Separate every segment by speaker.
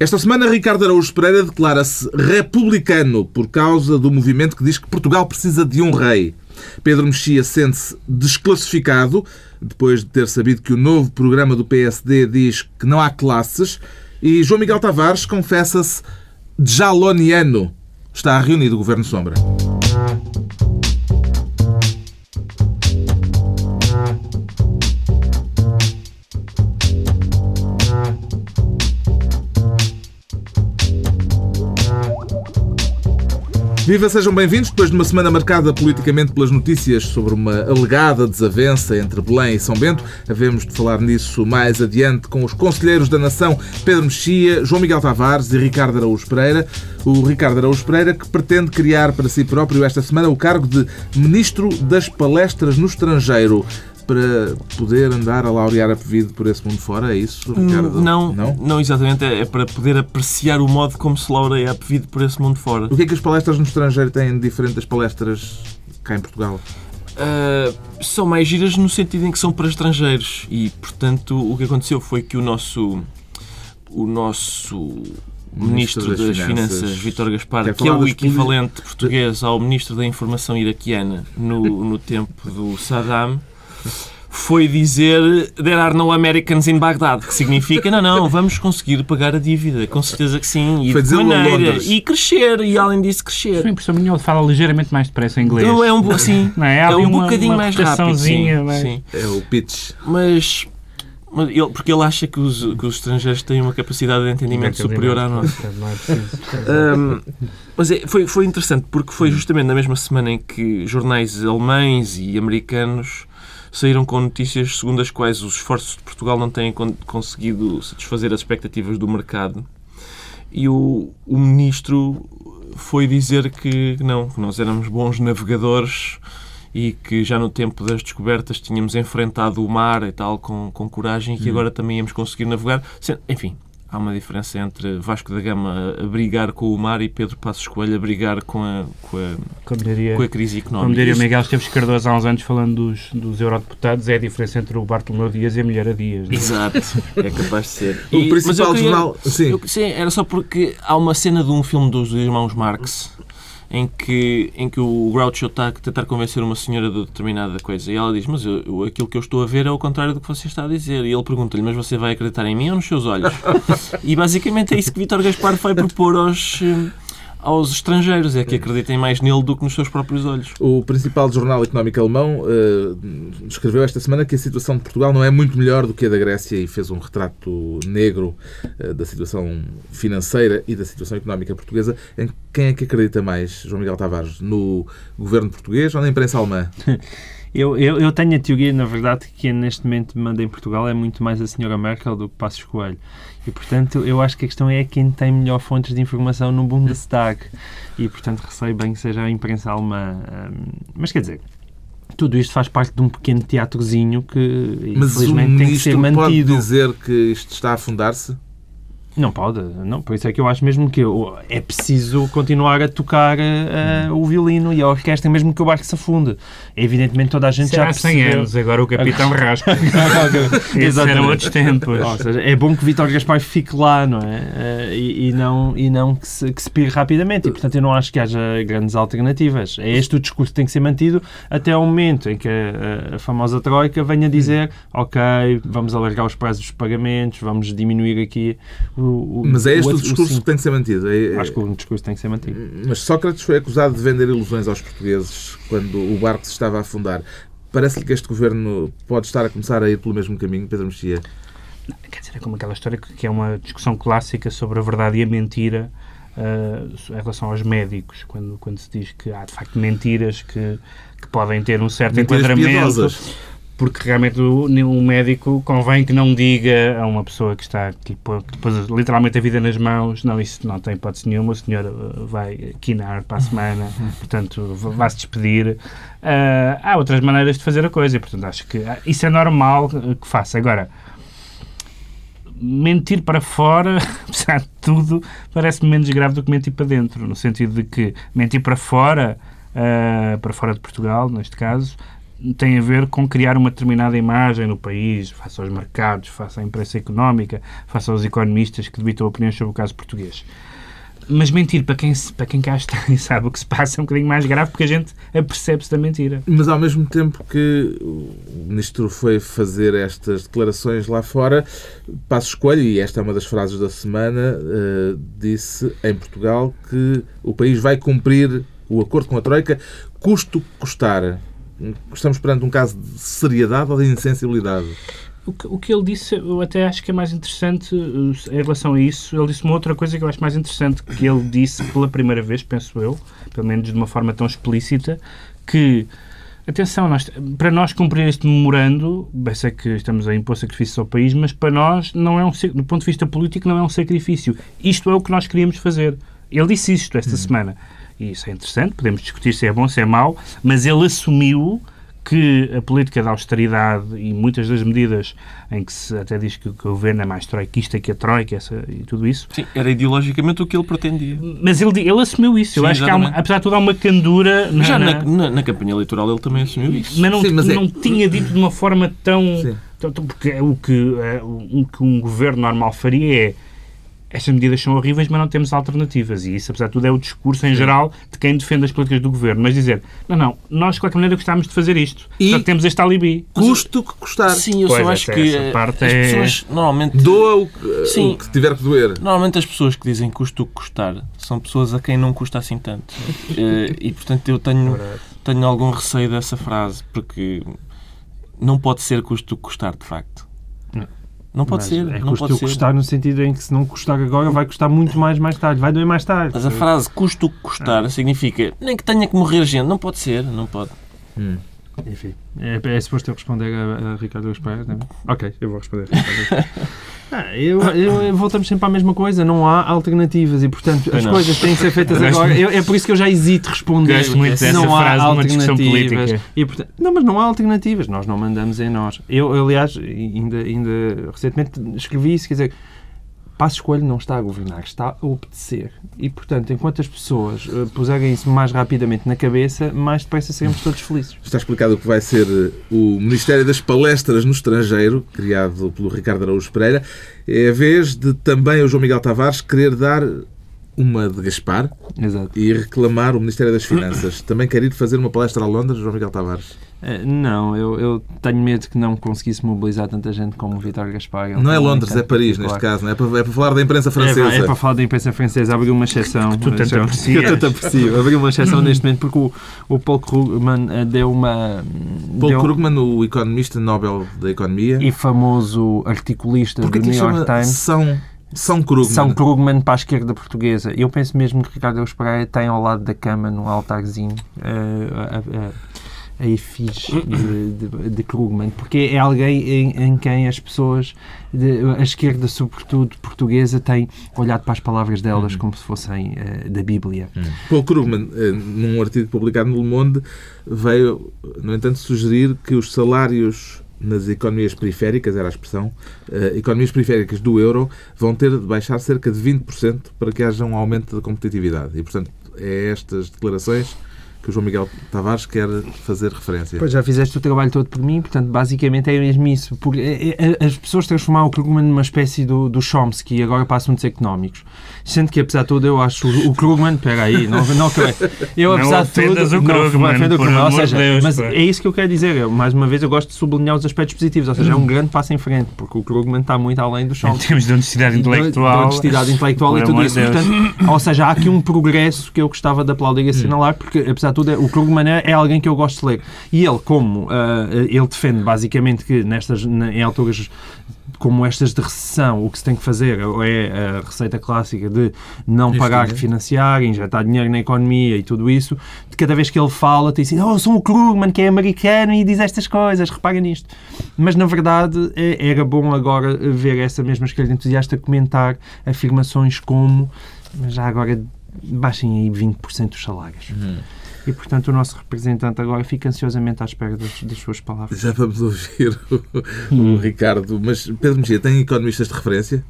Speaker 1: Esta semana, Ricardo Araújo Pereira declara-se republicano por causa do movimento que diz que Portugal precisa de um rei. Pedro Mexia sente-se desclassificado depois de ter sabido que o novo programa do PSD diz que não há classes. E João Miguel Tavares confessa-se jaloniano. Está reunido o Governo Sombra. Viva, sejam bem-vindos. Depois de uma semana marcada politicamente pelas notícias sobre uma alegada desavença entre Belém e São Bento, havemos de falar nisso mais adiante com os conselheiros da Nação Pedro Mexia, João Miguel Tavares e Ricardo Araújo Pereira. O Ricardo Araújo Pereira que pretende criar para si próprio esta semana o cargo de Ministro das Palestras no Estrangeiro para poder andar a laurear a pedido por esse mundo fora? É isso, Ricardo?
Speaker 2: Não, não, não exatamente. É para poder apreciar o modo como se laureia a pedido por esse mundo fora.
Speaker 1: O que é que as palestras no estrangeiro têm de diferente das palestras cá em Portugal?
Speaker 2: Uh, são mais giras no sentido em que são para estrangeiros e, portanto, o que aconteceu foi que o nosso o nosso Ministro, das, das, Finanças, Finanças Vítor Gaspar, que é o equivalente português ao Ministro da Informação iraquiana no, no tempo do Saddam, foi dizer There are no Americans in Baghdad, que significa não, não, vamos conseguir pagar a dívida, com certeza que sim, e
Speaker 1: foi de maneira,
Speaker 2: e crescer, e além disso crescer.
Speaker 3: Foi impressão minha, ele fala ligeiramente mais depressa em inglês.
Speaker 2: Então é um, assim, não é? é um uma, bocadinho uma mais rápido. Sim,
Speaker 1: mas... sim. É o pitch.
Speaker 2: Mas ele, porque ele acha que os, que os estrangeiros têm uma capacidade de entendimento superior à nossa. um, mas é, foi, foi interessante, porque foi justamente na mesma semana em que jornais alemães e americanos saíram com notícias segundo as quais os esforços de Portugal não têm conseguido satisfazer as expectativas do mercado. E o, o ministro foi dizer que não, que nós éramos bons navegadores e que já no tempo das descobertas tínhamos enfrentado o mar e tal com, com coragem e que hum. agora também íamos conseguir navegar. Enfim, há uma diferença entre Vasco da Gama a brigar com o mar e Pedro Passos Coelho a brigar com a, com a, diria, com a crise económica.
Speaker 3: Como diria Miguel Esteves Cardoso há uns anos falando dos, dos eurodeputados, é a diferença entre o Bartolomeu Dias e a Mulher a Dias.
Speaker 2: Não? É? Exato, é capaz de ser.
Speaker 1: o e, principal queria, jornal... Sim.
Speaker 2: Eu, sim, era só porque há uma cena de um filme dos irmãos Marx em que, em que o Groucho está a tentar convencer uma senhora de determinada coisa e ela diz, mas eu, aquilo que eu estou a ver é o contrário do que você está a dizer. E ele pergunta-lhe, mas você vai acreditar em mim ou nos seus olhos? e basicamente é isso que Vítor Gaspar vai propor aos aos estrangeiros, é que acreditem mais nele do que nos seus próprios olhos.
Speaker 1: O principal jornal económico alemão uh, escreveu esta semana que a situação de Portugal não é muito melhor do que a da Grécia e fez um retrato negro uh, da situação financeira e da situação económica portuguesa. Em quem é que acredita mais, João Miguel Tavares? No governo português ou na imprensa alemã?
Speaker 3: Eu, eu, eu, tenho a teoria, na verdade, que neste momento manda em Portugal é muito mais a senhora Merkel do que Passos Coelho. E, portanto, eu acho que a questão é quem tem melhor fontes de informação no Bundestag. E, portanto, receio bem que seja a imprensa alemã. Mas, quer dizer, tudo isto faz parte de um pequeno teatrozinho que,
Speaker 1: Mas infelizmente, tem que ser mantido. pode dizer que isto está a afundar-se?
Speaker 3: Não pode, não. Por isso é que eu acho mesmo que é preciso continuar a tocar uh, o violino e a orquestra, mesmo que o barco se afunde. Evidentemente toda a gente
Speaker 2: Será
Speaker 3: já
Speaker 2: percebeu... 100 anos, agora o Capitão Rasca.
Speaker 3: Esses eram outros tempos. Ou seja, é bom que Vitor Gaspar fique lá, não é? Uh, e, e, não, e não que se, que se pire rapidamente. E, portanto, eu não acho que haja grandes alternativas. É este o discurso que tem que ser mantido até ao momento em que a, a famosa Troika venha dizer ok, vamos alargar os prazos dos pagamentos, vamos diminuir aqui
Speaker 1: o, Mas é este o, o discurso o, que tem que ser mantido. É,
Speaker 3: Acho que o discurso tem que ser mantido.
Speaker 1: Mas Sócrates foi acusado de vender ilusões aos portugueses quando o barco se estava a afundar. Parece-lhe que este governo pode estar a começar a ir pelo mesmo caminho, Pedro Mexia?
Speaker 3: Quer dizer, é como aquela história que é uma discussão clássica sobre a verdade e a mentira uh, em relação aos médicos, quando, quando se diz que há de facto mentiras que, que podem ter um certo mentiras enquadramento. Piedosas porque realmente o, o, médico convém que não diga a uma pessoa que está que pôs literalmente a vida nas mãos, não, isso não tem hipótese nenhuma, o senhor uh, vai quinar para a semana, portanto vai-se despedir. Uh, há outras maneiras de fazer a coisa, portanto acho que uh, isso é normal que faça. Agora, mentir para fora, apesar de tudo, parece menos grave do que mentir para dentro, no sentido de que mentir para fora, uh, para fora de Portugal, neste caso, tem a ver com criar uma determinada imagem no país, face aos mercados, face à imprensa económica, face aos economistas que debitam opiniões sobre o caso português. Mas mentir para quem, para quem cá está e sabe o que se passa é um bocadinho mais grave porque a gente apercebe-se da mentira.
Speaker 1: Mas ao mesmo tempo que o Ministro foi fazer estas declarações lá fora, Passo Escolho, e esta é uma das frases da semana, uh, disse em Portugal que o país vai cumprir o acordo com a Troika, custo custar. Estamos perante um caso de seriedade ou de insensibilidade?
Speaker 3: O que, ele disse, eu até acho que é mais interessante eh, em relação a isso. Ele disse uma outra coisa que eu acho mais interessante, que ele disse pela primeira vez, penso eu, pelo menos de uma forma tão explícita, que Atenção, nós, para nós cumprir este memorando, bem sei que estamos a impor sacrifícios ao país, mas para nós, não é um, do ponto de vista político, não é um sacrifício. Isto é o que nós queríamos fazer. Ele disse isto esta hum. semana. E isso é interessante, podemos discutir se é bom, se é mau, mas ele assumiu que a política da austeridade e muitas das medidas em que se até diz que o governo é mais troiquista que a troika essa, e tudo isso.
Speaker 2: Sim, era ideologicamente o que ele pretendia.
Speaker 3: Mas ele, ele assumiu isso. Sim, Eu acho que, há uma, apesar de tudo, há uma candura.
Speaker 2: Na, Já na, na, na, campanha eleitoral ele também assumiu isso.
Speaker 3: Mas não, Sim, mas é... não tinha dito de uma forma tão. tão porque o que, é, o que um governo normal faria é estas medidas são horríveis, mas não temos alternativas. E isso, apesar de tudo, é o discurso em Sim. geral de quem defende as políticas do governo. Mas dizer, não, não, nós de qualquer maneira gostávamos de fazer isto. E só que temos este alibi.
Speaker 1: Custo que custar.
Speaker 2: Sim, eu pois só acho que parte as é... pessoas normalmente.
Speaker 1: Doa o que, Sim, o que tiver que doer.
Speaker 2: Normalmente as pessoas que dizem custo que custar são pessoas a quem não custa assim tanto. Eh, e portanto eu tenho, tenho algum receio dessa frase, porque não pode ser custo que custar, de facto. Não pode
Speaker 4: mas
Speaker 2: ser.
Speaker 4: É
Speaker 2: não
Speaker 4: custo
Speaker 2: pode
Speaker 4: custar no sentido em que se não custar agora vai custar muito mais mais tarde, vai doer mais tarde.
Speaker 2: Mas a frase custo custar ah. significa nem que tenha que morrer gente. Não pode ser, não pode.
Speaker 4: Hum. Enfim, é, é suposto eu responder a, a Ricardo Espeira, não é? Ok, eu vou responder a Ricardo ah, eu, eu, voltamos sempre à mesma coisa, não há alternativas e, portanto, as coisas têm que ser feitas agora. Eu, é por isso que eu já hesito responder.
Speaker 3: Gosto muito dessa não há alternativas.
Speaker 4: E, portanto, não, mas não há alternativas, nós não mandamos em nós. Eu, aliás, ainda, ainda recentemente escrevi isso, quer dizer, Passo Escolho não está a governar, está a obedecer. E, portanto, enquanto as pessoas uh, puserem isso mais rapidamente na cabeça, mais depressa seremos todos felizes.
Speaker 1: Está explicado o que vai ser eh, o Ministério das Palestras no Estrangeiro, criado pelo Ricardo Araújo Pereira. É a vez de também o João Miguel Tavares querer dar uma de Gaspar
Speaker 4: Exato.
Speaker 1: e reclamar o Ministério das Finanças. Também quer ir fazer uma palestra a Londres, João Miguel Tavares?
Speaker 4: Eh, não, eu, eu, tenho medo que não conseguisse mobilizar tanta gente como o Vitor Gaspar.
Speaker 1: Não é Londres, é Paris, neste caso, não é? É para, é para falar da imprensa francesa.
Speaker 4: É, é para falar da imprensa francesa. Abriu uma exceção.
Speaker 3: Que tu tanto aprecias.
Speaker 4: Eu tanto aprecio. Abriu uma exceção neste momento porque o, o Paul Krugman eh, deu uma...
Speaker 1: Paul deu... Krugman, o economista Nobel da Economia.
Speaker 4: E famoso articulista
Speaker 1: Porque
Speaker 4: do New York Times.
Speaker 1: São... São Krugman.
Speaker 4: São Krugman para a esquerda portuguesa. Eu penso mesmo que Ricardo Eus Pereira tem ao lado da cama, no altarzinho, uh, uh, uh, a efígie de, de, de, Krugman, porque é alguém em, em quem as pessoas, de, a esquerda, sobretudo portuguesa, tem olhado para as palavras delas uhum. como se fossem uh, da Bíblia.
Speaker 1: Uhum. Paul Krugman, uh, num artigo publicado no Le Monde, veio, no entanto, sugerir que os salários nas economias periféricas, era a expressão, uh, economias periféricas do euro, vão ter de baixar cerca de 20% para que haja um aumento da competitividade. E, portanto, é estas declarações que o João Miguel Tavares quer fazer referência.
Speaker 4: Pois já fizeste o trabalho todo por mim, portanto, basicamente é mesmo isso. Porque é, é, as pessoas transformaram o Krugman numa espécie do, do Chomsky e agora passam a ser económicos. Sendo que, apesar de tudo, eu acho o Krugman. Espera aí, não, não Eu, apesar de tudo.
Speaker 3: O Krugman, não, o Krugman.
Speaker 4: Ou seja, mas é isso que eu quero dizer. Eu, mais uma vez, eu gosto de sublinhar os aspectos positivos. Ou seja, é um grande passo em frente, porque o Krugman está muito além do Chomsky.
Speaker 3: Em termos de honestidade intelectual.
Speaker 4: De honestidade intelectual e tudo isso. Portanto, ou seja, há aqui um progresso que eu gostava de aplaudir e assinalar, porque, apesar de tudo, o Krugman é, é alguém que eu gosto de ler. E ele, como uh, ele defende basicamente que nestas, em alturas como estas de recessão, o que se tem que fazer é a receita clássica de não Isto pagar, é. financiar, injetar dinheiro na economia e tudo isso. De cada vez que ele fala, tem assim, oh, sou o Krugman, que é americano e diz estas coisas, repaga nisto. Mas, na verdade, é, era bom agora ver essa mesma esquerda entusiasta comentar afirmações como, já agora, baixem aí 20% dos salários. Uhum. E, portanto, o nosso representante agora fica ansiosamente à espera das, das suas palavras.
Speaker 1: Já vamos ouvir o, o Ricardo. Mas, Pedro Mexia, tem economistas de referência?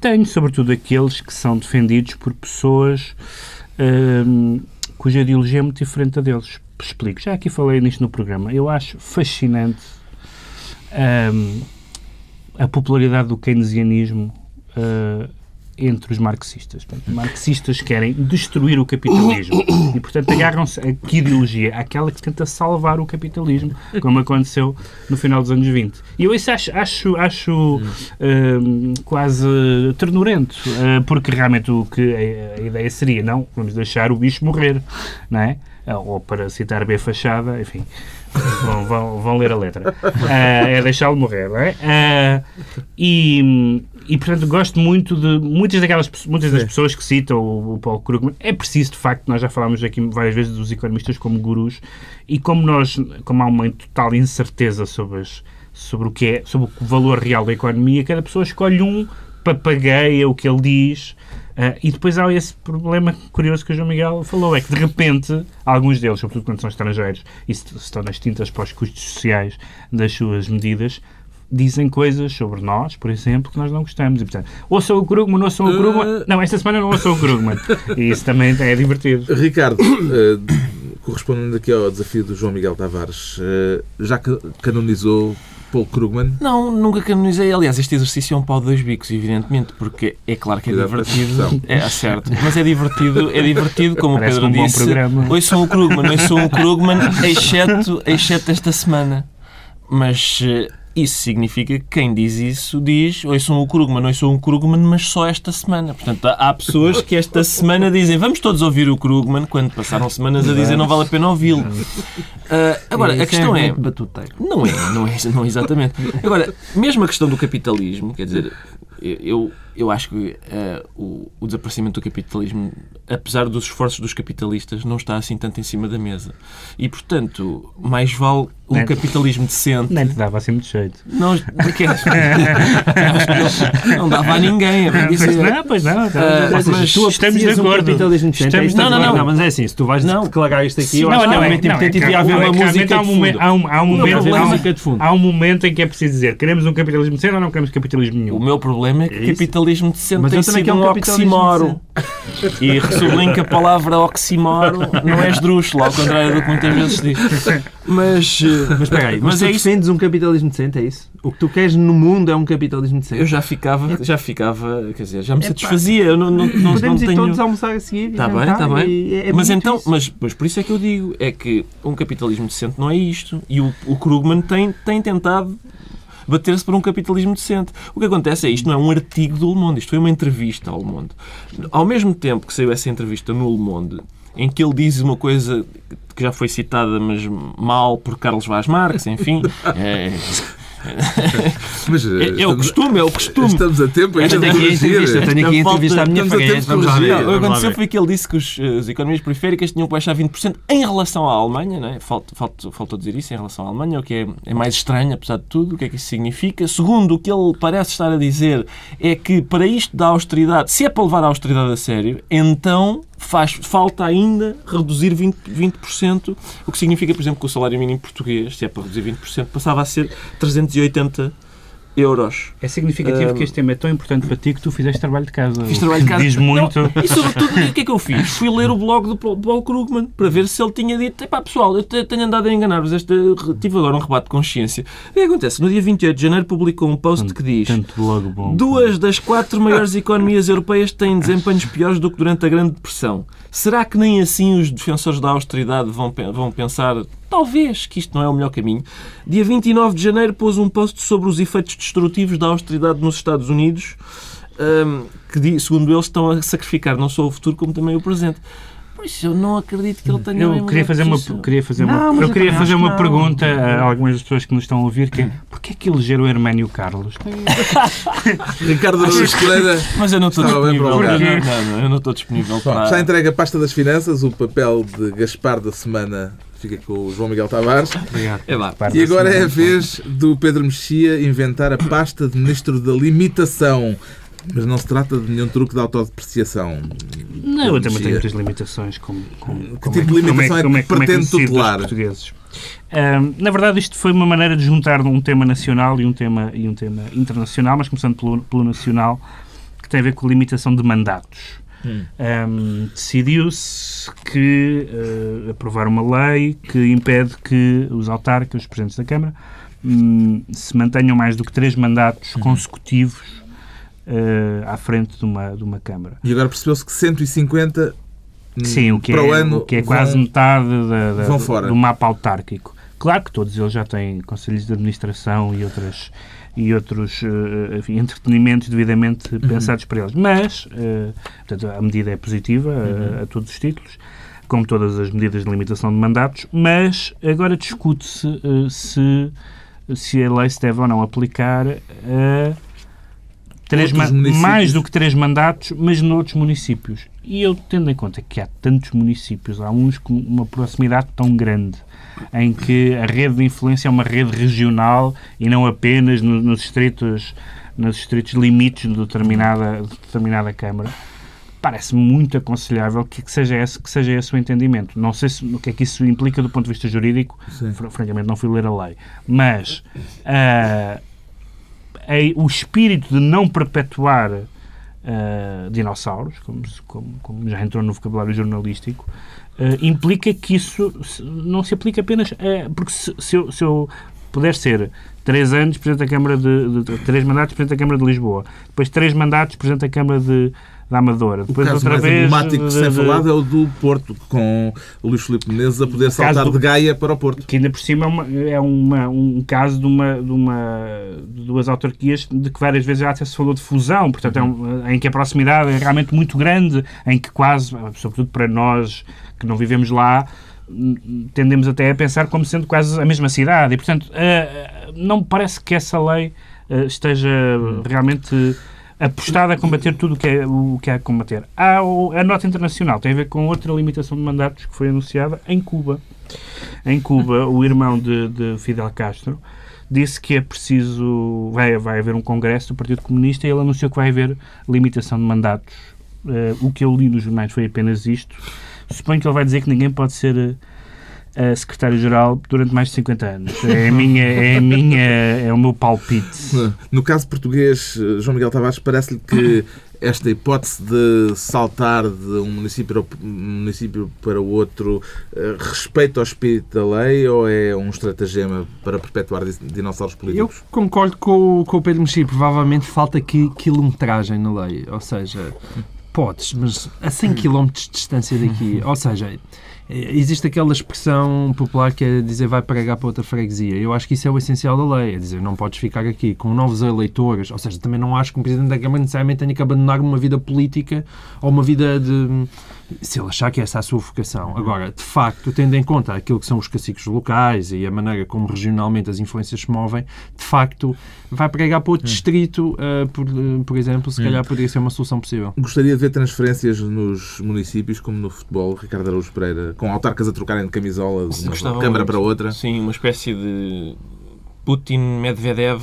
Speaker 3: Tenho, sobretudo, aqueles que são defendidos por pessoas hum, cuja ideologia é muito diferente da deles. explico. Já aqui falei nisto no programa. Eu acho fascinante um, a popularidade do keynesianismo uh, entre os marxistas. Portanto, marxistas querem destruir o capitalismo e, portanto, agarram-se a que ideologia? Aquela que tenta salvar o capitalismo, como aconteceu no final dos anos 20. E eu isso acho, acho, acho uh, quase ternurento, uh, porque realmente o que a, a, ideia seria, não, vamos deixar o bicho morrer, não é? Ou para citar B Fachada, enfim, vão, vão, vão ler a letra. Uh, é deixá-lo morrer, não é? e e, portanto, gosto muito de muitas daquelas muitas das pessoas que citam o, o Paulo Krugman. É preciso, de facto, nós já falámos aqui várias vezes dos economistas como gurus e como nós, como há uma total incerteza sobre, as, sobre o que é, sobre o valor real da economia, cada pessoa escolhe um, papagueia o que ele diz. Uh, e depois há esse problema curioso que o João Miguel falou, é que de repente alguns deles, sobretudo quando são estrangeiros e estão nas tintas para os custos sociais das suas medidas, dizem coisas sobre nós, por exemplo, que nós não gostamos. E, portanto, ouçam o Krugman, ouçam o Krugman. Uh... Não, esta semana não ouçam o Krugman. E isso também é divertido.
Speaker 1: Ricardo, uh, correspondendo aqui ao desafio do João Miguel Tavares, uh, já canonizou Paul Krugman?
Speaker 2: Não, nunca canonizei. Aliás, este exercício é um pau de dois bicos, evidentemente, porque é claro que é Cuidado divertido. É, é certo. Mas é divertido, é divertido, como Parece o Pedro um disse. Programa. Ouçam o Krugman, ouçam o Krugman, exceto, exceto esta semana. Mas isso significa que quem diz isso diz oi sou um Krugman, oi sou um Krugman, mas só esta semana. Portanto, há pessoas que esta semana dizem vamos todos ouvir o Krugman, quando passaram semanas a dizer não vale a pena ouvi-lo. Uh, agora, a questão é... Não é, não é, não é exatamente. Agora, mesmo a questão do capitalismo, quer dizer, eu, eu acho que uh, o, o, desaparecimento do capitalismo, apesar dos esforços dos capitalistas, não está assim tanto em cima da mesa. E, portanto, mais vale um nem, capitalismo decente.
Speaker 3: Nem te dava assim muito jeito.
Speaker 2: Não, não, não dava a ninguém. A
Speaker 3: dizer. Não, pois não. Uh, mas, mas tu estamos de acordo. Um capitalismo
Speaker 4: decente. Estamos, não, não, não, Mas é assim, se tu vais não, declarar isto aqui, eu não, acho não, é, que realmente devia haver uma música de fundo.
Speaker 3: Há um, há um momento, há um momento em que é preciso dizer queremos um capitalismo decente ou não queremos capitalismo nenhum.
Speaker 2: O meu problema é que o capitalismo decente mas tem sido um oximoro. E sublinho que a palavra oximoro não é esdrúxulo, ao contrário do que muitas vezes diz.
Speaker 4: Mas, mas espera aí, mas, mas tu é defendes um capitalismo decente, é isso? O que tu queres no mundo é um capitalismo decente?
Speaker 2: Eu já ficava, já ficava, quer dizer, já me satisfazia. Eu não, não,
Speaker 3: não,
Speaker 2: Podemos
Speaker 3: não
Speaker 2: ir
Speaker 3: todos almoçar a seguir.
Speaker 2: Está bem, está bem. É, é mas então, mas, mas por isso é que eu digo, é que um capitalismo decente não é isto. E o, o Krugman tem, tem tentado bater-se por um capitalismo decente. O que acontece é isto não é um artigo do Le Monde, isto foi uma entrevista ao Le Monde. Ao mesmo tempo que saiu essa entrevista no Le Monde, em que ele diz uma coisa que já foi citada, mas mal por Carlos Vaz Marques, enfim. É, mas, é, é, o costume, é o costume.
Speaker 1: Estamos a tempo ainda
Speaker 4: de corrigir. Tenho aqui a entrevista à minha frente.
Speaker 2: Vamos lá ver. O que aconteceu foi que ele disse que os, as economias periféricas tinham que baixar 20% em relação à Alemanha. Não é? falta, falta, falta dizer isso em relação à Alemanha, o que é, é mais estranho, apesar de tudo. O que é que isso significa? Segundo, o que ele parece estar a dizer é que para isto da austeridade, se é para levar a austeridade a sério, então faz falta ainda reduzir 20%, 20%, o que significa, por exemplo, que o salário mínimo português, se é para reduzir 20%, passava a ser 380 euros.
Speaker 3: É significativo um, que este tema é tão importante para ti que tu fizeste trabalho de casa.
Speaker 2: Fiz trabalho de casa.
Speaker 3: Diz muito.
Speaker 2: Não, e sobretudo, o que é que eu fiz? Fui ler o blog do Paul Krugman para ver se ele tinha dito epá, pessoal, eu tenho andado a enganar-vos, tive agora um rebate de consciência. O que acontece? No dia 28 de janeiro publicou um post que diz duas das quatro maiores economias europeias têm desempenhos piores do que durante a Grande Depressão. Será que nem assim os defensores da austeridade vão, vão pensar talvez que isto não é o melhor caminho? Dia 29 de janeiro pôs um post sobre os efeitos destrutivos da austeridade nos Estados Unidos, um, que, segundo eles, estão a sacrificar não só o futuro como também o presente. Pois eu não acredito que ele tenha
Speaker 3: eu queria fazer uma queria fazer não, uma eu queria fazer uma não. pergunta a algumas das pessoas que nos estão a ouvir que é porquê é que elegeram o Hermânio Carlos?
Speaker 1: Ricardo Araújo Pereira
Speaker 2: mas eu não estou disponível. não, não, eu não estou disponível para...
Speaker 1: está entregue a pasta das finanças o papel de Gaspar da semana fica com o João Miguel Tavares.
Speaker 3: Obrigado. É lá,
Speaker 1: e agora é a vez do Pedro Mexia inventar a pasta de Ministro da Limitação mas não se trata de nenhum truque de autodepreciação.
Speaker 3: Não, eu também tenho muitas limitações. Como,
Speaker 1: que tipo de limitação é, que, é, que pretende tutelar? portugueses.
Speaker 3: Na verdade, isto foi uma maneira de juntar um tema nacional e um tema, e um tema internacional, mas começando pelo, pelo nacional, que tem a ver com limitação de mandatos. hum. um, decidiu-se que uh, aprovar uma lei que impede que os autarcas, os presidentes da Câmara, um, se mantenham mais do que três mandatos uhum. consecutivos uh, à frente de uma, de uma Câmara.
Speaker 1: E agora percebeu-se que 150
Speaker 3: Sim, o que
Speaker 1: para
Speaker 3: é,
Speaker 1: o ano
Speaker 3: o que é quase
Speaker 1: vão,
Speaker 3: metade da, da, do mapa autárquico. Claro que todos eles já têm conselhos de administração e outras e outros uh, enfim, entretenimentos devidamente uhum. pensados para eles. Mas, uh, portanto, a medida é positiva uhum. a, a todos os títulos como todas as medidas de limitação de mandatos, mas agora discute-se uh, se, se a lei se deve ou não aplicar a três mais do que três mandatos, mas noutros municípios. E eu, tendo em conta que há tantos municípios, há uns com uma proximidade tão grande, em que a rede de influência é uma rede regional e não apenas nos, nos distritos nos distritos limites de determinada, de determinada Câmara, parece muito aconselhável que, que, seja esse, que seja esse o entendimento. Não sei se, o que é que isso implica do ponto de vista jurídico, fr francamente não fui ler a lei, mas uh, o espírito de não perpetuar uh, dinossauros, como, como, como, já entrou no vocabulário jornalístico, uh, implica que isso não se aplica apenas. A, porque se, se, eu, se eu puder ser três anos Presidente da Câmara de, de, de, três mandatos Presidente da Câmara de Lisboa, depois três mandatos Presidente da Câmara de, da Amadora. Depois,
Speaker 1: o caso mais
Speaker 3: vez,
Speaker 1: emblemático que se tem falado é o do Porto, com o Luís Filipe Menezes a poder saltar do, de Gaia para o Porto.
Speaker 3: Que ainda por cima é, uma, é uma, um caso de, uma, de, uma, de duas autarquias de que várias vezes já até se falou de fusão, portanto, é um, em que a proximidade é realmente muito grande, em que quase, sobretudo para nós que não vivemos lá, tendemos até a pensar como sendo quase a mesma cidade. E, portanto, uh, não me parece que essa lei uh, esteja realmente apostada a combater tudo o que é, o que é a combater. Há a nota internacional tem a ver com outra limitação de mandatos que foi anunciada em Cuba. Em Cuba, o irmão de, de Fidel Castro disse que é preciso, vai, vai haver um congresso do Partido Comunista e ele anunciou que vai haver limitação de mandatos. Uh, o que eu li nos jornais foi apenas isto. Suponho que ele vai dizer que ninguém pode ser uh, secretário-geral durante mais de 50 anos. É a minha, é a minha, é o meu palpite.
Speaker 1: No caso português, eh, João Miguel Tavares, parece-lhe que esta hipótese de saltar de um município, município para o outro uh, respeita ao espírito da lei ou é um estratagema para perpetuar dinossauros políticos?
Speaker 4: Eu concordo com, com o Pedro Mexia. Provavelmente falta aqui quilometragem na lei. Ou seja, podes, mas a 100 km de distância daqui. Ou seja, Existe aquela expressão popular que é dizer vai pregar para outra freguesia. Eu acho que isso é o essencial da lei. É dizer, não podes ficar aqui com novos eleitores. Ou seja, também não acho que um Presidente da Câmara necessariamente tenha que abandonar uma vida política ou uma vida de se ele achar que essa é a sua vocação. Agora, de facto, tendo em conta aquilo que são os caciques locais e a maneira como regionalmente as influências se movem, de facto, vai pregar para outro uhum. distrito, uh, por, uh, por exemplo, se calhar poderia ser uma solução possível.
Speaker 1: Gostaria de ver transferências nos municípios, como no futebol, Ricardo Araújo Pereira, com autarcas a trocarem de camisola de uma câmara para outra.
Speaker 2: Sim, uma espécie de Putin Medvedev,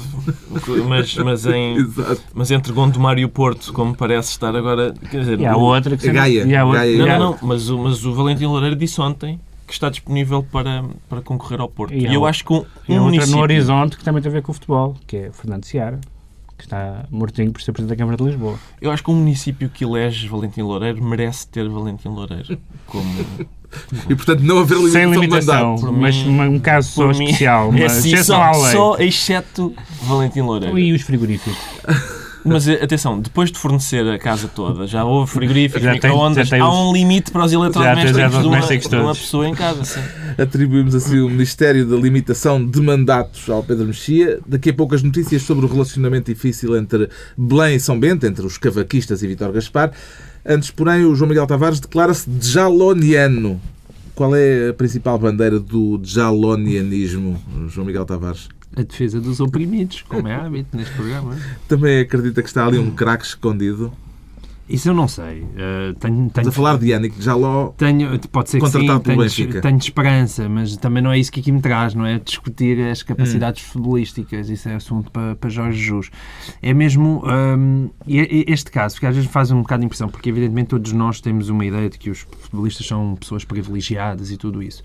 Speaker 2: mas, mas, em, mas entre Gondomar e o Porto, como parece estar agora. Quer dizer,
Speaker 3: e há outra que
Speaker 1: se Gaia,
Speaker 3: e há
Speaker 1: outra, Gaia.
Speaker 2: Não, não, não, mas o, mas o Valentim Loureiro disse ontem que está disponível para, para concorrer ao Porto. E,
Speaker 3: e
Speaker 2: eu acho que um,
Speaker 3: e
Speaker 2: um
Speaker 3: município... no horizonte que também tem a ver com o futebol, que é Fernando Seara que está mortinho por ser Presidente da Câmara de Lisboa.
Speaker 2: Eu acho que um município que elege Valentim Loureiro merece ter Valentim Loureiro como
Speaker 1: e, portanto, não haver limitação,
Speaker 3: Sem limitação
Speaker 1: de
Speaker 3: mas um caso só especial.
Speaker 2: Mim, é assim, só, só exceto Valentim Loureiro.
Speaker 3: E os frigoríficos.
Speaker 2: Mas eh, atenção, depois de fornecer a casa toda, já houve frigoríficos, microondas, há um limite para os eletrodomésticos de, uma, de uma pessoa em casa. Sim.
Speaker 1: Atribuímos assim o Ministério da Limitação de Mandatos ao Pedro Mexia. Daqui a pouco as notícias sobre o relacionamento difícil entre Belém e São Bento, entre os cavaquistas e Vítor Gaspar. Antes, porém, o João Miguel Tavares declara-se jaloniano. Qual é a principal bandeira do jalonianismo, João Miguel Tavares?
Speaker 4: A defesa dos oprimidos, como é hábito neste programa.
Speaker 1: Também acredita que está ali um craque escondido?
Speaker 4: Isso eu não sei. Uh, tenho, tenho,
Speaker 1: a falar de Yannick Jaló
Speaker 4: tenho, pode ser que sim, tenho, tenho, esperança, mas também não é isso que aqui me traz, não é? Discutir as capacidades hum. futebolísticas, isso é assunto para, para Jorge Jus. É mesmo um, este caso, que às vezes faz um bocado de impressão, porque evidentemente todos nós temos uma ideia de que os futebolistas são pessoas privilegiadas e tudo isso.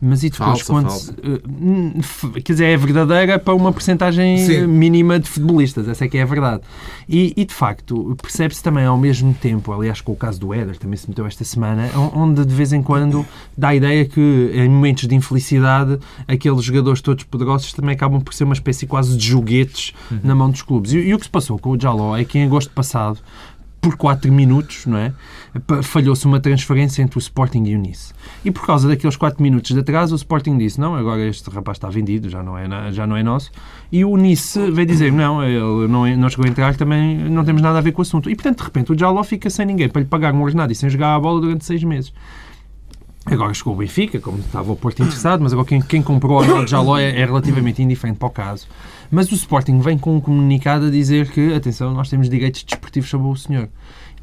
Speaker 4: Mas e depois, falsa, quando. Falsa. Uh, quer dizer, é verdadeira para uma porcentagem mínima de futebolistas, essa é que é a verdade. E, e de facto, percebe-se também ao mesmo mesmo tempo, aliás, com o caso do Éder, também se meteu esta semana, onde de vez em quando dá a ideia que em momentos de infelicidade aqueles jogadores todos poderosos também acabam por ser uma espécie quase de joguetes uhum. na mão dos clubes. E, e, o que se passou com o Jaló é que em agosto passado por 4 minutos, não é? Falhou-se uma transferência entre o Sporting e o Nice. E por causa daqueles 4 minutos de atraso, o Sporting disse: Não, agora este rapaz está vendido, já não é, já não é nosso. E o Nice veio dizer: Não, ele não, é, não chegou a entrar, também não temos nada a ver com o assunto. E portanto, de repente, o Jaló fica sem ninguém para lhe pagar um ordenado e sem jogar a bola durante 6 meses. Agora chegou o Benfica, como estava o Porto interessado, mas agora quem, quem comprou o Jaló é, é relativamente indiferente para o caso. Mas o Sporting vem com um comunicado a dizer que, atenção, nós temos direitos desportivos sobre o senhor.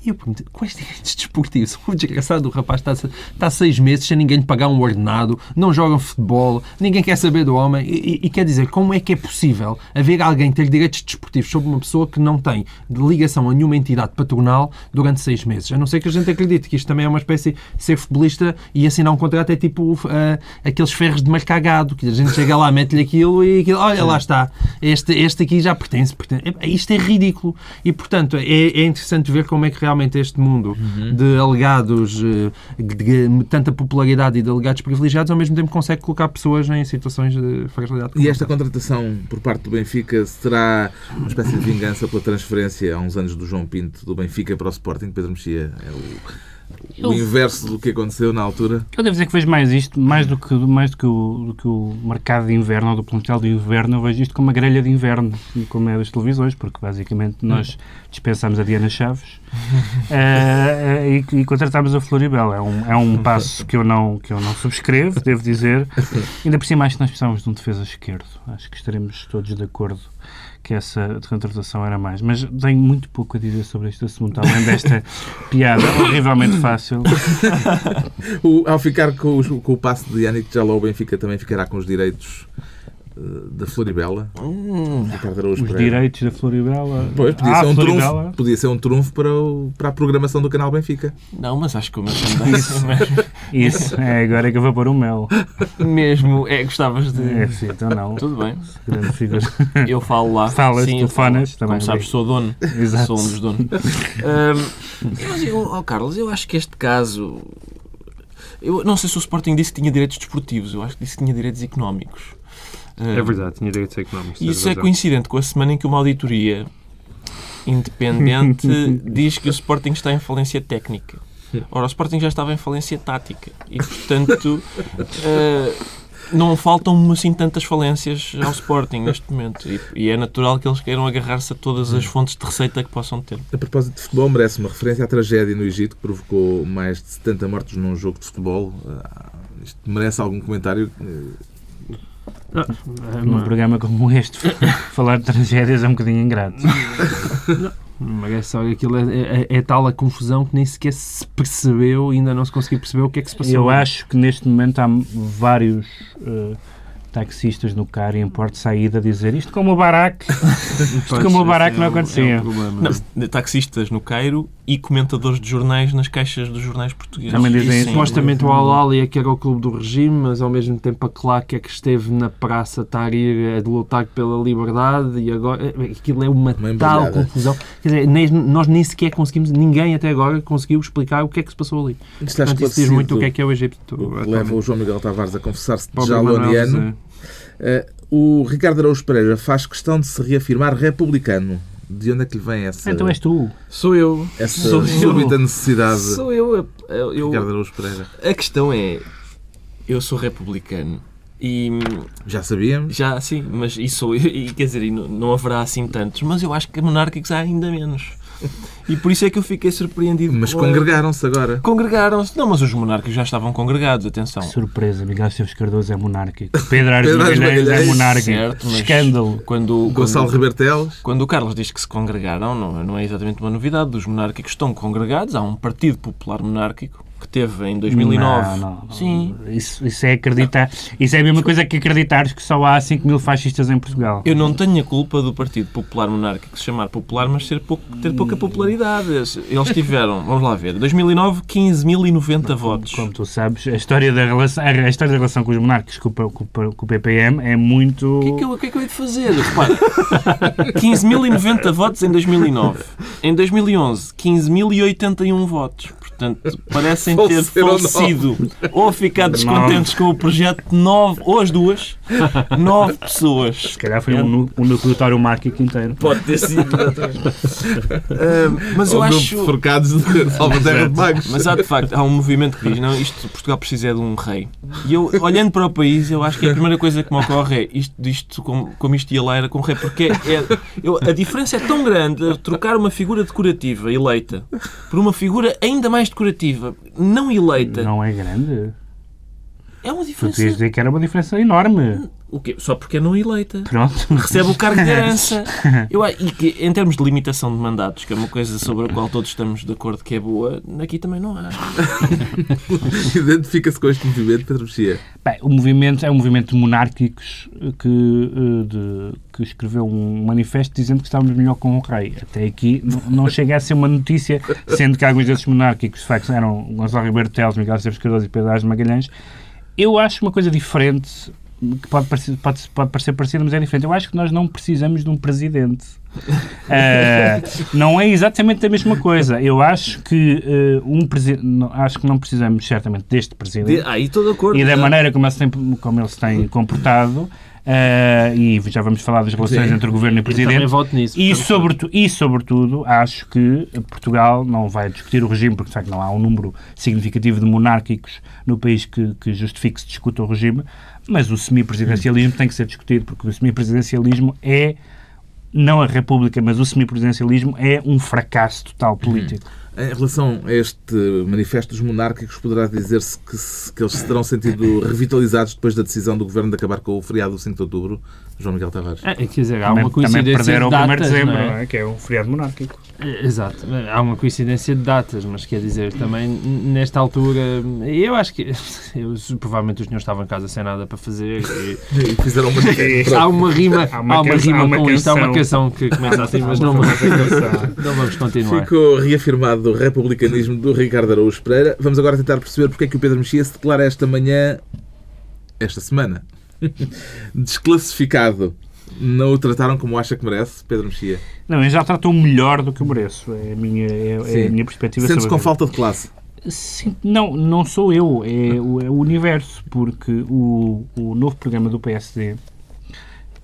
Speaker 4: E eu pergunto, quais direitos desportivos? O desgraçado do rapaz está, está seis meses sem ninguém lhe pagar um ordenado, não joga futebol, ninguém quer saber do homem. E, e, e, quer dizer, como é que é possível haver alguém ter direitos desportivos sobre uma pessoa que não tem ligação a nenhuma entidade patronal durante seis meses? A não ser que a gente acredite que isto também é uma espécie de ser futebolista e assinar um contrato é tipo uh, aqueles ferros de marcar gado, que a gente chega lá, mete-lhe aquilo e aquilo, olha, lá está, este, este aqui já pertence, pertence. Isto é ridículo. E, portanto, é, é interessante ver como é que realmente realmente este mundo uhum. de alegados, eh, de, de, tanta popularidade e de alegados privilegiados, ao mesmo tempo consegue colocar pessoas em situações de fragilidade.
Speaker 1: E esta contratação por parte do Benfica será uma espécie de vingança pela transferência há uns anos do João Pinto do Benfica para o Sporting? Pedro Mexia é o eu, o inverso do que aconteceu na altura?
Speaker 3: Eu devo dizer que vejo mais isto, mais do que, mais do que, o, do que o mercado de inverno ou do plantel de inverno, eu vejo isto como uma grelha de inverno, como é das televisões, porque basicamente nós dispensamos a Diana Chaves uh, e, e contratámos a Floribel. É um, é um passo que eu, não, que eu não subscrevo, devo dizer. Ainda por cima, acho que nós precisamos de um defesa esquerdo. Acho que estaremos todos de acordo que essa contratação era mais. Mas tenho muito pouco a dizer sobre este assunto, além desta piada horrivelmente fácil.
Speaker 1: o, ao ficar com, o, com o passe de Yannick Jalou, o Benfica também ficará com os direitos da Floribela.
Speaker 3: Hum, Os Pereira. direitos da Floribela.
Speaker 1: Pois, podia, ah, ser um trunfo, podia ser um trunfo para, o, para a programação do canal Benfica.
Speaker 2: Não, mas acho que o meu também.
Speaker 3: Isso, é agora que eu vou pôr o mel.
Speaker 2: Mesmo, é, gostavas de.
Speaker 3: É, sim, então não.
Speaker 2: Tudo bem. Eu falo lá.
Speaker 3: Falas, sim, telefonas
Speaker 2: também. Como sabes, sou dono. Exato. Sou um dos donos. um, mas eu, oh, Carlos, eu acho que este caso. Eu não sei se o Sporting disse que tinha direitos desportivos, eu acho que disse que tinha direitos económicos.
Speaker 4: É verdade, tinha direitos económicos.
Speaker 2: Isso é coincidente com a semana em que uma auditoria independente diz que o Sporting está em falência técnica. Ora, o Sporting já estava em falência tática e, portanto, uh, não faltam assim tantas falências ao Sporting neste momento. E, e é natural que eles queiram agarrar-se a todas as fontes de receita que possam ter.
Speaker 1: A propósito de futebol, merece uma referência à tragédia no Egito que provocou mais de 70 mortos num jogo de futebol. Uh, isto merece algum comentário?
Speaker 3: Num programa como este, falar de tragédias é um bocadinho ingrato.
Speaker 4: Mas é só aquilo é, é, é, tal a confusão que nem sequer se percebeu, ainda não se conseguiu perceber o que é que se passou.
Speaker 3: Eu acho que neste momento há vários uh, taxistas no carro em porto de saída a dizer isto como o Barack, isto como o Barack não acontecia. É um
Speaker 2: não, taxistas no Cairo e comentadores de jornais nas caixas dos jornais portugueses.
Speaker 4: Também dizem isso. Supostamente o Al-Ali é que era o clube do regime, mas ao mesmo tempo a Claque é que esteve na Praça Tahrir a lutar pela liberdade e agora é, aquilo é uma, uma tal confusão. Quer dizer, nem, nós nem sequer conseguimos, ninguém até agora conseguiu explicar o que é que se passou ali.
Speaker 1: Portanto, isso diz muito o que é que é o Egito. Leva o João Miguel Tavares a confessar-se de jaloniano. Uh, o Ricardo Araújo Pereira faz questão de se reafirmar republicano. De onde é que lhe vem essa.
Speaker 3: Então és tu.
Speaker 2: Sou eu.
Speaker 1: Essa Sou súbita eu. necessidade.
Speaker 2: Sou eu. eu, eu
Speaker 1: Ricardo Araújo Pereira.
Speaker 2: A questão é. Eu sou republicano. E,
Speaker 1: já sabíamos?
Speaker 2: Já, sim, mas isso, e, quer dizer, não, não haverá assim tantos, mas eu acho que monárquicos há ainda menos. E por isso é que eu fiquei surpreendido.
Speaker 1: Mas congregaram-se agora.
Speaker 2: Congregaram-se. Não, mas os monárquicos já estavam congregados, atenção.
Speaker 3: Surpresa, Miguel Esteves Cardoso é monárquico. Pedro Ares Magalhães é monárquico. Certo, Escândalo.
Speaker 2: Quando,
Speaker 1: Gonçalo Ribertelos.
Speaker 2: Quando o Carlos diz que se congregaram, não, não é exatamente uma novidade. Os monárquicos estão congregados. Há um Partido Popular Monárquico teve em 2009.
Speaker 3: Não, não.
Speaker 2: Sim.
Speaker 3: Isso, isso é acreditar. Isso é a mesma coisa que acreditares que só há 5 mil fascistas em Portugal.
Speaker 2: Eu não tenho a culpa do Partido Popular Monárquico se chamar popular, mas ser pouco, ter pouca popularidade. Eles tiveram, vamos lá ver, 2009, 15.090 votos.
Speaker 3: Como tu sabes, a história da relação, a história da relação com os monarcas com, o- com com o PPM é muito.
Speaker 2: O que é que eu, o que é que eu hei de fazer? Repara, 15.090 votos em 2009. Em 2011, 15.081 votos. Portanto, parecem ter falecido ou ficado descontentes com o projeto nove, ou as duas, nove pessoas.
Speaker 3: Se calhar foi um, um nucleatório monárquico inteiro.
Speaker 2: Pode ter sido. Ah, mas eu acho.
Speaker 1: forcados de Salvaterra de Magos.
Speaker 2: Mas há de facto, há um movimento que diz, não, isto Portugal precisa é de um rei. E eu, olhando para o país, eu acho que a primeira coisa que me ocorre é isto, isto como, como isto ia lá era com o rei, porque é, é- eu- a diferença é tão grande trocar uma figura decorativa eleita por uma figura ainda mais decorativa, não eleita.
Speaker 3: Não é grande.
Speaker 2: É uma
Speaker 3: Tu
Speaker 2: diferença.
Speaker 3: podias dizer que era uma diferença enorme.
Speaker 2: O quê? Só porque é não eleita.
Speaker 3: Pronto.
Speaker 2: recebe o cargo de herança. Eu, e que, em termos de limitação de mandatos, que é uma coisa sobre a qual todos estamos de acordo que é boa, aqui também não há.
Speaker 1: Identifica-se com este movimento, Pedro Mexia.
Speaker 3: Bem, o movimento é um movimento de monárquicos que, eh, de- que escreveu um manifesto dizendo que estávamos melhor com o rei. Até aqui não, não chega a ser uma notícia, sendo que alguns desses monárquicos, de facto, eram Gonçalo Ribeiro Teles, Miguel Esteves Cardoso e Pedro de Magalhães. Eu acho uma coisa diferente, que pode parecer, pode, pode parecer parecida, mas é diferente. Eu acho que nós não precisamos de um presidente. Eh, não é exatamente a mesma coisa. Eu acho que eh, um presi- não- acho que não precisamos certamente deste presidente
Speaker 2: De, ah, e estou de acordo.
Speaker 3: e da maneira como ele se tem, como ele se tem comportado, eh, e já vamos falar das relações
Speaker 1: Sim.
Speaker 3: entre o governo e o presidente.
Speaker 4: nisso.
Speaker 3: E,
Speaker 4: portanto,
Speaker 3: sobretu e, sobretudo, acho que Portugal não vai discutir o regime, porque, de facto, não há um número significativo de monárquicos no país que, que justifique que se discuta o regime, mas o semipresidencialismo tem que ser discutido, porque o semipresidencialismo é, não a República, mas o semipresidencialismo é um fracasso total político.
Speaker 1: Em relação a este manifesto dos monárquicos, poderá dizer-se que, se- que eles se terão sentido revitalizados depois da decisão do Governo de acabar com o feriado do 5 de Outubro? João Miguel Tavares.
Speaker 4: É, quer dizer, há
Speaker 3: Também,
Speaker 4: uma
Speaker 3: também
Speaker 4: coincidência
Speaker 3: perderam
Speaker 4: de
Speaker 3: o 1 de
Speaker 4: datas,
Speaker 3: dezembro,
Speaker 4: não é?
Speaker 3: não é? que é um feriado monárquico.
Speaker 4: É, Exato, há uma coincidência de datas, mas quer dizer, também nesta altura, eu acho que eu, provavelmente os senhores estavam em casa sem nada para fazer e
Speaker 1: E fizeram uma
Speaker 4: há uma rima,
Speaker 3: Há
Speaker 4: há
Speaker 3: uma
Speaker 4: uma,
Speaker 3: canção-
Speaker 4: rima
Speaker 3: há uma
Speaker 4: com isto, há uma
Speaker 3: canção.
Speaker 4: canção que começa assim, mas não, não vamos continuar.
Speaker 1: Ficou reafirmado o republicanismo do Ricardo Araújo Pereira. Vamos agora tentar perceber porque é que o Pedro Mexia se declara esta manhã, esta semana, desclassificado. Não o trataram como acha que merece, Pedro Mexia?
Speaker 3: Não, eu já tratou melhor do que eu mereço. É a minha, é, é a minha perspectiva
Speaker 1: Sentes
Speaker 3: sobre
Speaker 1: com falta de classe?
Speaker 3: Sim, não, não sou eu, é o, é o universo, porque o, o novo programa do PSD,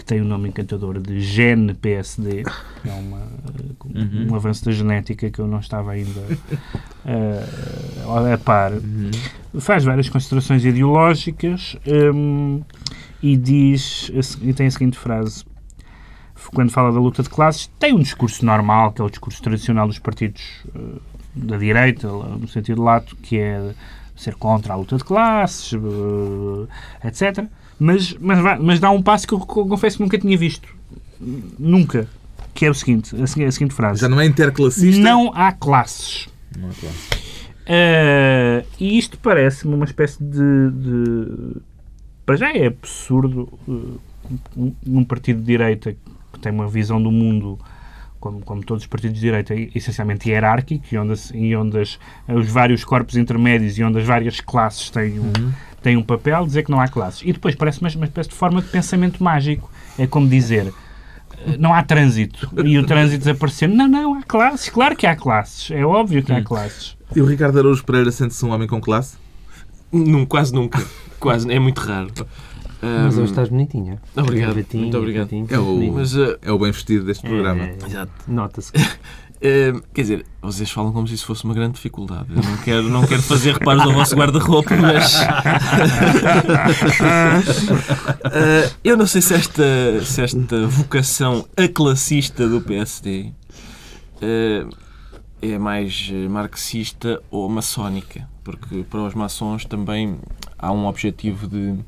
Speaker 3: tem o nome encantador de Gen PSD, que é uma, um avanço da genética que eu não estava ainda eh, a par, faz várias considerações ideológicas hum, e diz e tem a seguinte frase. Quando fala da luta de classes, tem um discurso normal, que é o discurso tradicional dos partidos eh, da direita, no sentido lato, que é ser contra a luta de classes, eh, etc. Mas, mas, mas dá um passo que eu co- confesso que nunca tinha visto. Nunca. Que é o seguinte, a, a seguinte frase.
Speaker 1: Já não é interclassista?
Speaker 3: Não há classes.
Speaker 1: Não é classe.
Speaker 3: Eh, e isto parece-me uma espécie de, de- Para já é absurdo eh, um, partido de direita que tem uma visão do mundo, como, como todos os partidos de direita, essencialmente hierárquico, e onde, as- e onde as- os vários corpos intermédios e onde as várias classes têm um, têm um papel, dizer que não há classes. E depois parece uma, uma espécie de forma de pensamento mágico. É como dizer. eh, Não há trânsito. E o trânsito desaparecer. Não, não, há classes. Claro que há classes. É óbvio que há classes.
Speaker 1: E o Ricardo Araújo Pereira sente-se um homem com classe?
Speaker 2: Num, quase nunca. Quase, é muito raro.
Speaker 5: Mas hoje estás bonitinha.
Speaker 2: Obrigado, muito obrigado.
Speaker 1: É o-
Speaker 2: mas, ah,
Speaker 1: É o bem vestido deste programa.
Speaker 5: É,
Speaker 2: exato.
Speaker 5: Nota-se.
Speaker 2: Ah, quer dizer, vocês falam como se isso fosse uma grande dificuldade. Eu não quero, não quero fazer reparos ao vosso guarda-roupa, mas. Ah, eu não sei se esta, se esta vocação aclassista do PSD ah, é mais eh, marxista ou maçónica, porque para os maçons também há um objetivo de.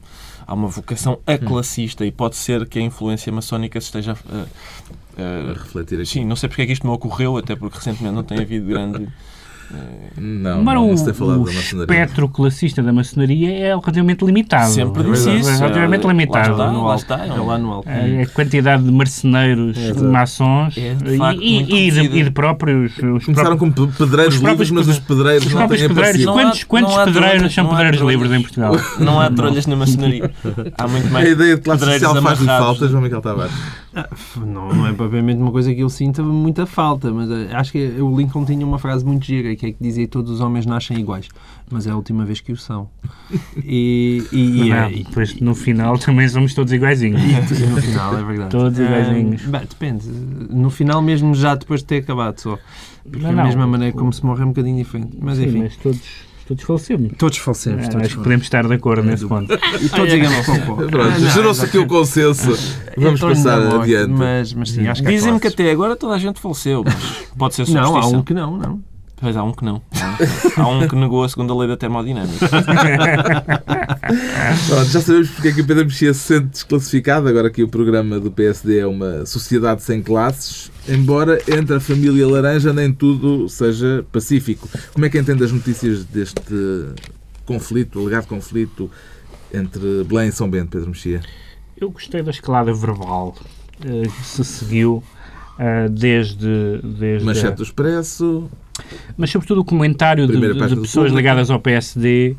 Speaker 2: Há uma vocação aclassista e pode ser que a influência maçónica se esteja a- a-
Speaker 1: A refletir aqui.
Speaker 2: Sim, não sei porque é que isto me ocorreu, até porque recentemente não tem havido grande
Speaker 1: Não, Embora não, não o, o
Speaker 3: espectro classista da maçonaria é relativamente limitado.
Speaker 2: Sempre disse é isso.
Speaker 3: É relativamente é, limitado.
Speaker 2: Lá está, lá está, é lá no
Speaker 3: alto. A quantidade de mercenários é, maçons é, de e, e, e, de, e, de, próprios... Os
Speaker 1: Começaram
Speaker 3: próprios,
Speaker 1: como pedreiros livres, mas os pedreiros os não têm pedreiros.
Speaker 3: Quantos, quantos pedreiros são pedreiros livres em Portugal?
Speaker 2: Não há trolhas na maçonaria. Há muito mais
Speaker 1: A ideia de classe social faz-lhe falta, João Miguel Tavares.
Speaker 4: Ah, não, não é propriamente uma coisa que eu sinta muita falta, mas eh, acho que o Lincoln tinha uma frase muito gira que é que dizia todos os homens nascem iguais, mas é a última vez que o são.
Speaker 3: E, e, e, é, depois no final também somos todos iguaizinhos.
Speaker 4: E, no final, é verdade.
Speaker 3: Todos iguaizinhos.
Speaker 4: bem, depende. No final, mesmo já depois de ter acabado só. Porque não, a mesma maneira como se morre é um bocadinho diferente. Mas
Speaker 3: Sim,
Speaker 4: enfim.
Speaker 3: Mas todos Todos falecemos.
Speaker 4: Todos falecemos.
Speaker 3: Ah, acho que podemos estar de acordo nesse ponto.
Speaker 4: E todos digamos pouco.
Speaker 1: Pronto, gerou-se aqui o consenso. Vamos passar adiante.
Speaker 4: Mas, mas sim, acho que
Speaker 2: Dizem-me que até agora toda a gente faleceu, mas pode ser
Speaker 4: Não, há um que não, não.
Speaker 2: Pois há um que não. Há um que negou a segunda lei da termodinâmica.
Speaker 1: Pronto, já sabemos porque é que o Pedro Mexia se sente desclassificado. Agora que o programa do PSD é uma sociedade sem classes, embora entre a família laranja nem tudo seja pacífico. Como é que entende as notícias deste conflito, alegado conflito entre Belém e São Bento, Pedro Mexia?
Speaker 3: Eu gostei da escalada verbal eh, que se seguiu uh, desde, desde.
Speaker 1: Manchete do Expresso.
Speaker 3: Mas, sobretudo, o comentário de, de pessoas ligadas ao PSD.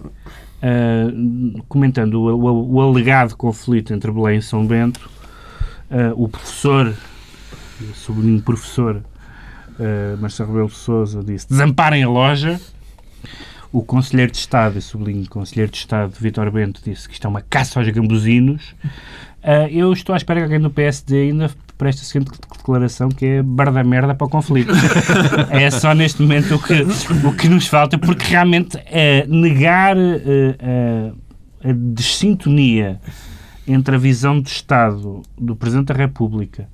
Speaker 3: Uh, comentando o, o, o, alegado conflito entre Belém e São Bento, uh, o professor, o sobrinho professor uh, Marcelo Rebelo disse: desamparem a loja. O Conselheiro de Estado, e sublinho, Conselheiro de Estado Vitor Bento disse que isto é uma caça aos gambuzinos. Uh, eu estou à espera que alguém do PSD ainda preste a seguinte declaração que é barda merda para o conflito. é só neste momento o que, o que nos falta, porque realmente é negar uh, a desintonia entre a visão de Estado do Presidente da República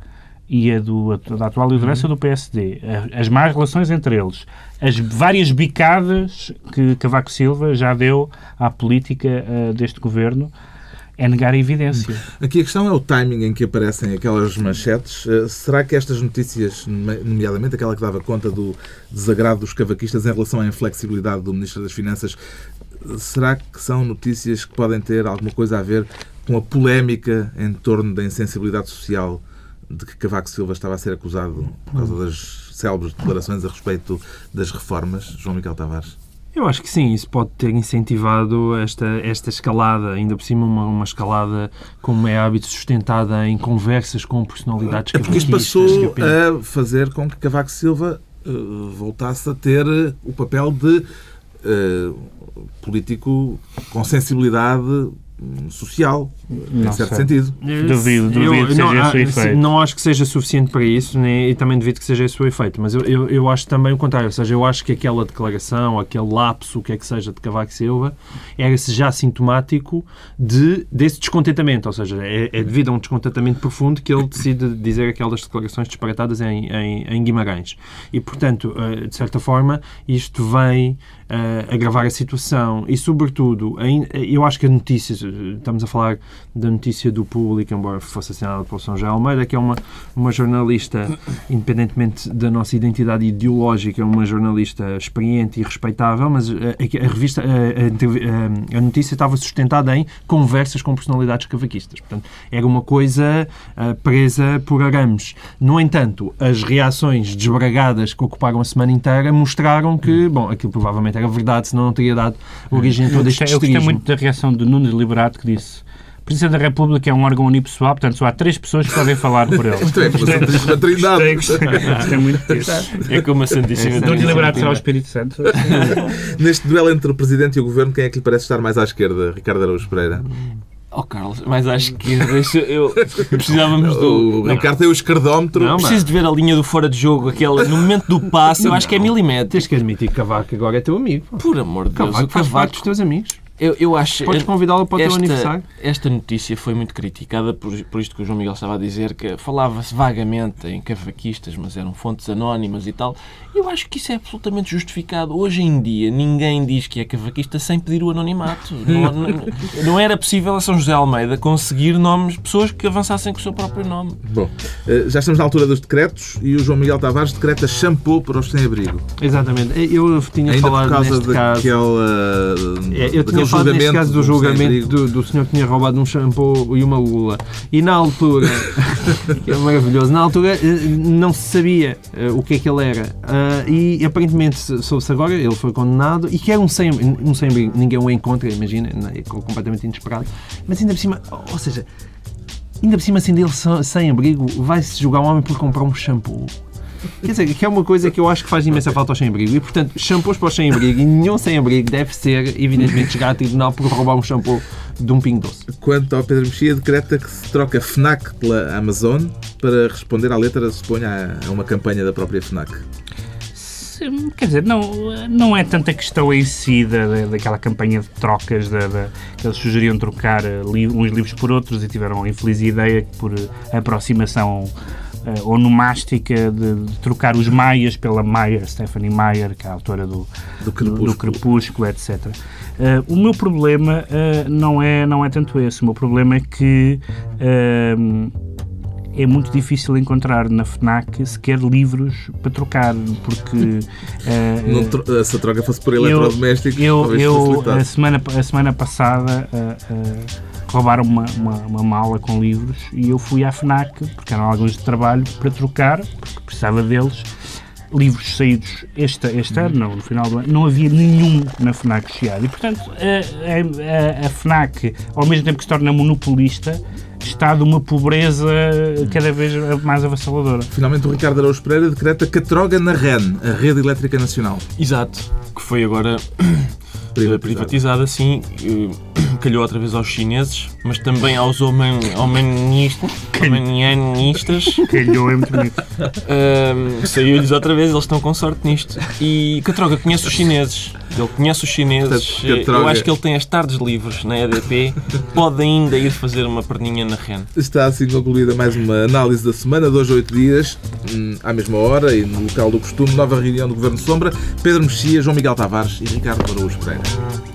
Speaker 3: e a do, da atual liderança uhum. do PSD, as más relações entre eles, as várias bicadas que Cavaco Silva já deu à política uh, deste governo, é negar a evidência.
Speaker 1: Aqui a questão é o timing em que aparecem aquelas manchetes. Eh, será que estas notícias, nomeadamente aquela que dava conta do desagrado dos cavaquistas em relação à inflexibilidade do Ministro das Finanças, será que são notícias que podem ter alguma coisa a ver com a polémica em torno da insensibilidade social de que Cavaco Silva estava a ser acusado por causa das célebres declarações a respeito das reformas? João Miguel Tavares.
Speaker 4: Eu acho que sim, isso pode ter incentivado esta, esta escalada, ainda por cima uma, uma escalada, como é hábito, sustentada em conversas com personalidades
Speaker 1: É porque isto passou a fazer com que Cavaco Silva uh, voltasse a ter o papel de uh, político com sensibilidade social, não em certo sei. sentido.
Speaker 3: Duvido, duvido eu, que seja não, esse o efeito.
Speaker 4: Não acho que seja suficiente para isso né, e também duvido que seja esse o efeito, mas eu, eu, eu, acho também o contrário, ou seja, eu acho que aquela declaração, aquele lapso, o que é que seja, de Cavaco Silva, era-se já sintomático de, desse descontentamento, ou seja, é, é, devido a um descontentamento profundo que ele decide dizer aquelas declarações disparatadas em, em, em Guimarães. E, portanto, eh, de certa forma, isto vem uh, agravar a situação e, sobretudo, eu acho que a notícia, estamos a falar da notícia do público, embora fosse assinada por São José Almeida, que é uma, uma jornalista, independentemente da nossa identidade ideológica, uma jornalista experiente e respeitável, mas a, a revista, a, a, a, notícia estava sustentada em conversas com personalidades cavaquistas. Portanto, era uma coisa presa por arames. No entanto, as reações desbragadas que ocuparam a semana inteira mostraram que, bom, aquilo provavelmente era verdade, senão não teria dado origem a todo este
Speaker 3: Eu gostei muito da reação de Nunes Liberato, que disse Presidente da República é um órgão unipessoal, portanto só há três pessoas que podem falar por ele.
Speaker 1: Isto é como a Trindade.
Speaker 3: Isto é muito
Speaker 2: É como a Santíssima
Speaker 3: Liberato será o Espírito Santo.
Speaker 1: Neste duelo entre o Presidente e o Governo, quem é que lhe parece estar mais à esquerda? Ricardo Araújo Pereira.
Speaker 2: Oh, Carlos, mas à esquerda, eu, precisávamos do.
Speaker 1: O Ricardo tem o esquerdómetro.
Speaker 2: Não, preciso de ver a linha do fora de jogo, aquela, no momento do passe, eu acho que é milímetro.
Speaker 4: Tens que admitir que Cavaco agora é teu amigo.
Speaker 2: Por amor de Deus,
Speaker 4: Cavaco faz parte dos teus amigos.
Speaker 2: Eu, eu acho.
Speaker 4: Podes convidá-lo para o teu aniversário?
Speaker 2: Esta notícia foi muito criticada por, por isto que o João Miguel estava a dizer, que falava-se vagamente em cavaquistas, mas eram fontes anónimas e tal. Eu acho que isso é absolutamente justificado. Hoje em dia, ninguém diz que é cavaquista sem pedir o anonimato. Não, não, não era possível a São José Almeida conseguir nomes, pessoas que avançassem com o seu próprio nome.
Speaker 1: Bom, eh, já estamos na altura dos decretos e o João Miguel Tavares decreta shampoo para os sem-abrigo.
Speaker 4: Exatamente. Eu tinha
Speaker 1: Ainda
Speaker 4: falado
Speaker 1: por causa
Speaker 4: neste caso.
Speaker 1: daquela,
Speaker 4: É, eu tinha falado neste caso do julgamento do, do senhor que tinha roubado um shampoo e uma lula. E na altura, que é maravilhoso, na altura eh, não se sabia eh, o que é que ele era. Ah, e aparentemente soube-se agora, ele foi condenado e que era um sem, um sem ninguém o encontra, imagina, é completamente inesperado. Mas ainda por cima, ou seja, ainda por cima, assim dele sem abrigo, vai-se julgar um homem por comprar um shampoo. Quer dizer, que é uma coisa que eu acho que faz imensa falta aos sem-abrigo. E, portanto, shampoos para os sem-abrigo e nenhum sem-abrigo deve ser, evidentemente, chegar a tribunal por roubar um shampoo de um pingo doce.
Speaker 1: Quanto ao Pedro Mexia, decreta que se troca FNAC pela Amazon para responder à letra, suponha, a uma campanha da própria FNAC.
Speaker 3: Quer dizer, não, não é tanta questão em si da, daquela campanha de trocas da, da, que eles sugeriam trocar eh, li, uns livros por outros e tiveram a infeliz ideia que por aproximação uh, onomástica de, de, trocar os Maias pela Mayer, Stephanie Meyer, que é a autora do,
Speaker 1: do, Crepúsculo.
Speaker 3: do, do Crepúsculo, etc. Uh, o meu problema uh, não, é, não é tanto esse. O meu problema é que é muito difícil encontrar na FNAC sequer livros para trocar, porque...
Speaker 1: Uh, tro se a troca fosse por eletrodomésticos,
Speaker 3: eu, eu, eu a, semana, a semana passada uh, uh, roubaram uma, uma, uma, mala com livros e eu fui à FNAC, porque eram alguns de trabalho, para trocar, porque precisava deles, livros saídos este, este ano, não, no final do ano, não havia nenhum na FNAC Chiado. E, portanto, a, a, a, FNAC, ao mesmo tempo que se torna monopolista, está de uma pobreza cada vez mais avassaladora.
Speaker 1: Finalmente, o Ricardo Araújo Pereira decreta catroga na REN, a Rede Elétrica Nacional.
Speaker 2: Exato, que foi agora privatizada, privatizada sim, eh, calhou outra vez aos chineses, mas também aos humanistas.
Speaker 3: Calhou é muito bonito.
Speaker 2: Saiu-lhes outra vez, eles estão com sorte nisto. E Catroga conhece os chineses. Ele conhece os chineses. Eu acho que ele tem as tardes livres na EDP. Pode ainda ir fazer uma perninha na REN.
Speaker 1: Está assim concluída mais uma análise da semana, dois, oito dias, hum, à mesma hora e no local do costume. Nova reunião do Governo Sombra. Pedro Mexia, João Miguel Tavares e Ricardo Araújo Pereira.